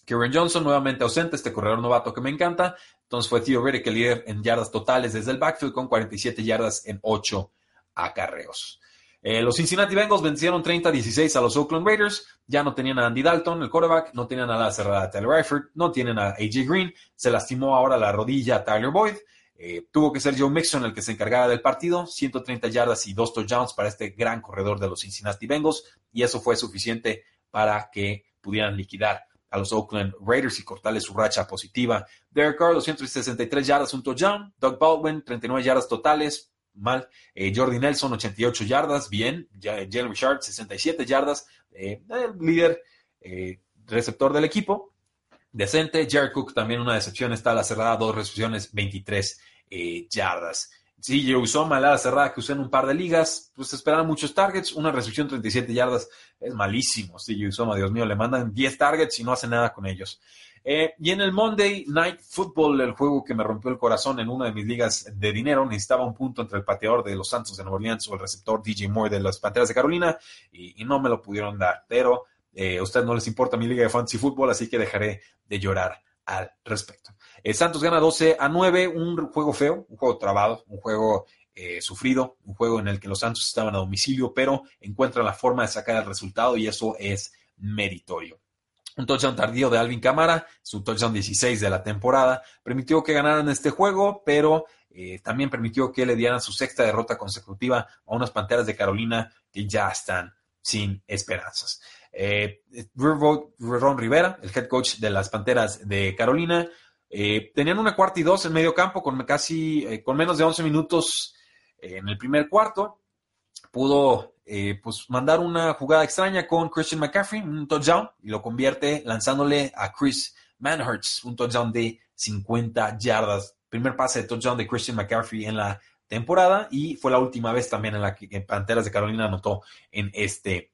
Kieran Johnson, nuevamente ausente, este corredor novato que me encanta. Entonces fue Theo Riddick el líder en yardas totales desde el backfield con 47 yardas en 8 acarreos. Eh, los Cincinnati Bengals vencieron 30-16 a los Oakland Raiders. Ya no tenían a Andy Dalton, el quarterback, no tenían a la cerrada Tyler Eifert, no tienen a AJ Green. Se lastimó ahora la rodilla a Tyler Boyd. Eh, tuvo que ser Joe Mixon el que se encargara del partido. 130 yardas y dos touchdowns para este gran corredor de los Cincinnati Bengals. Y eso fue suficiente para que pudieran liquidar a los Oakland Raiders y cortarle su racha positiva. Derek Carr, 263 yardas, un touchdown. Doug Baldwin, 39 yardas totales, mal. Eh, Jordi Nelson, 88 yardas, bien. Jalen Richard, 67 yardas, eh, el líder eh, receptor del equipo, decente. Jared Cook también una decepción, está a la cerrada, dos recepciones, 23 yardas. Sí, yo usó mal a la cerrada que usé en un par de ligas, pues esperaban muchos targets, una recepción 37 yardas, es malísimo. Sí, usó, Dios mío, le mandan 10 targets y no hace nada con ellos. Eh, y en el Monday Night Football, el juego que me rompió el corazón en una de mis ligas de dinero, necesitaba un punto entre el pateador de los Santos de Nueva Orleans o el receptor DJ Moore de las Panteras de Carolina y, no me lo pudieron dar. Pero eh, a ustedes no les importa mi liga de fantasy fútbol, así que dejaré de llorar al respecto. Santos gana 12 a 9, un juego feo, un juego trabado, un juego eh, sufrido, un juego en el que los Santos estaban a domicilio, pero encuentran la forma de sacar el resultado y eso es meritorio. Un touchdown tardío de Alvin Camara, su touchdown 16 de la temporada, permitió que ganaran este juego, pero eh, también permitió que le dieran su sexta derrota consecutiva a unas Panteras de Carolina que ya están sin esperanzas. Eh, Ron Rivera, el head coach de las Panteras de Carolina, eh, tenían una cuarta y dos en medio campo con casi eh, con menos de 11 minutos en el primer cuarto. Pudo eh, pues mandar una jugada extraña con Christian McCaffrey, un touchdown, y lo convierte lanzándole a Chris Manhurts, un touchdown de 50 yardas. Primer pase de touchdown de Christian McCaffrey en la temporada y fue la última vez también en la que Panteras de Carolina anotó en este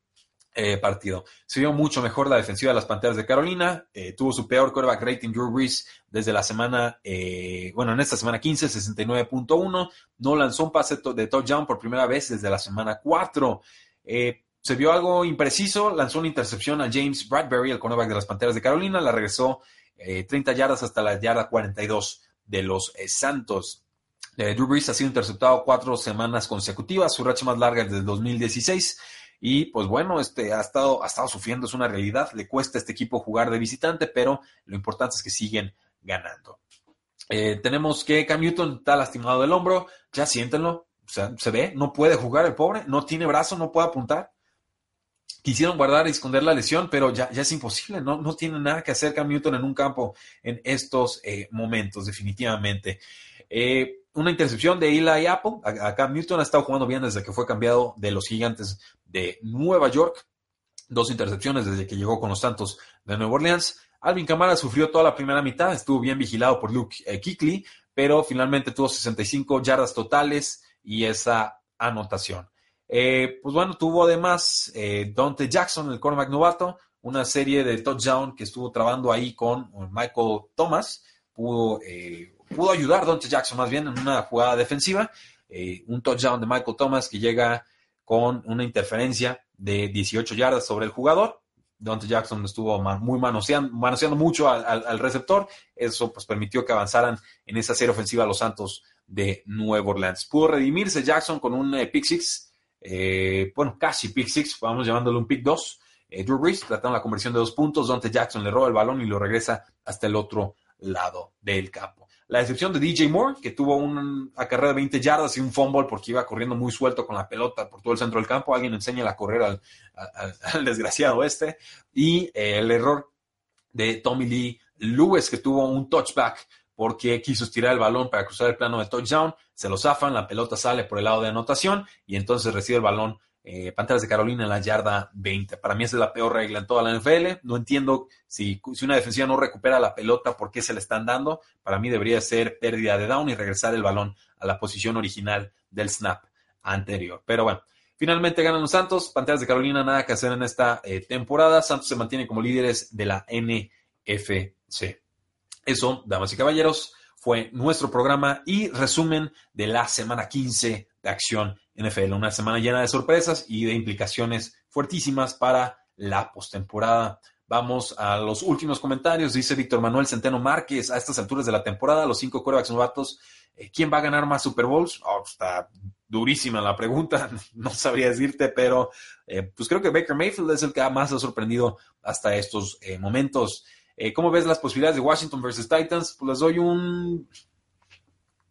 eh, partido. Se vio mucho mejor la defensiva de las Panteras de Carolina. Eh, tuvo su peor quarterback rating Drew Brees desde la semana, eh, bueno, en esta semana 15, 69.1. No lanzó un pase de touchdown por primera vez desde la semana 4. se vio algo impreciso. Lanzó una intercepción a James Bradbury, el cornerback de las Panteras de Carolina. La regresó 30 yardas hasta la yarda 42 de los Santos. Drew Brees ha sido interceptado cuatro semanas consecutivas, su racha más larga desde el 2016. Y pues bueno, este ha estado, ha estado sufriendo, es una realidad. Le cuesta a este equipo jugar de visitante, pero lo importante es que siguen ganando. Eh, tenemos que Cam Newton está lastimado del hombro, ya siéntenlo, o sea, se ve, no puede jugar el pobre, no tiene brazo, no puede apuntar. Quisieron guardar y esconder la lesión, pero ya, ya es imposible, no, no tiene nada que hacer Cam Newton en un campo en estos eh, momentos, definitivamente. Eh, una intercepción de Eli Apple. Acá Newton ha estado jugando bien desde que fue cambiado de los gigantes de Nueva York. Dos intercepciones desde que llegó con los Santos de Nueva Orleans. Alvin Kamara sufrió toda la primera mitad, estuvo bien vigilado por Luke eh, Kuechly, pero finalmente tuvo 65 yardas totales y esa anotación. Eh, pues bueno, tuvo además eh, Dante Jackson, el cornerback novato, una serie de touchdown que estuvo trabando ahí con Michael Thomas. Pudo pudo ayudar Dante Jackson más bien en una jugada defensiva. Eh, un touchdown de Michael Thomas que llega con una interferencia de 18 yardas sobre el jugador. Dante Jackson estuvo muy manoseando, manoseando mucho al, receptor. Eso pues permitió que avanzaran en esa serie ofensiva los Santos de Nueva Orleans. Pudo redimirse Jackson con un eh, pick six, eh, bueno, casi pick six, vamos llamándolo un pick dos. Drew Brees tratando la conversión de dos puntos. Dante Jackson le roba el balón y lo regresa hasta el otro lado del campo. La excepción de DJ Moore, que tuvo una carrera de 20 yardas y un fumble porque iba corriendo muy suelto con la pelota por todo el centro del campo. Alguien enseña a correr al, desgraciado este. Y eh, el error de Tommy Lee Lewis, que tuvo un touchback porque quiso estirar el balón para cruzar el plano de touchdown. Se lo zafan, la pelota sale por el lado de anotación y entonces recibe el balón eh, Panteras de Carolina en la yarda 20. Para mí esa es la peor regla en toda la NFL. No entiendo si, si, una defensiva no recupera la pelota, ¿por qué se le están dando? Para mí debería ser pérdida de down y regresar el balón a la posición original del snap anterior. Pero bueno, finalmente ganan los Santos. Panteras de Carolina nada que hacer en esta eh, temporada. Santos se mantiene como líderes de la NFC. Eso, damas y caballeros, fue nuestro programa y resumen de la semana 15 de acción NFL. Una semana llena de sorpresas y de implicaciones fuertísimas para la postemporada. Vamos a los últimos comentarios. Dice Víctor Manuel Centeno Márquez, a estas alturas de la temporada, los cinco corebacks novatos, eh, ¿quién va a ganar más Super Bowls? Oh, está durísima la pregunta, no sabría decirte, pero eh, pues creo que Baker Mayfield es el que más ha sorprendido hasta estos eh, momentos. ¿Cómo ves las posibilidades de Washington versus Titans? Pues les doy un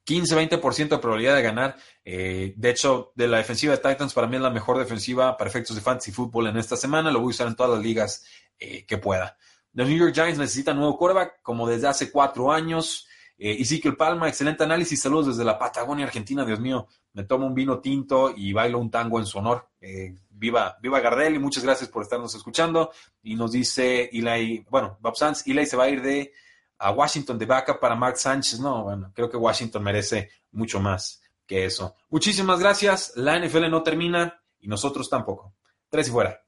15-20% de probabilidad de ganar. Eh, de hecho, de la defensiva de Titans, para mí es la mejor defensiva para efectos de fantasy fútbol en esta semana. Lo voy a usar en todas las ligas eh, que pueda. Los New York Giants necesitan nuevo quarterback, como desde hace cuatro años. Eh, Ezekiel Palma, excelente análisis. Saludos desde la Patagonia, Argentina. Dios mío, me tomo un vino tinto y bailo un tango en su honor. Eh, viva, viva Gardel y muchas gracias por estarnos escuchando. Y nos dice Eli, bueno, Bob Sanz, Eli se va a ir de a Washington de vaca para Mark Sánchez. No, bueno, creo que Washington merece mucho más que eso. Muchísimas gracias. La NFL no termina y nosotros tampoco. Tres y fuera.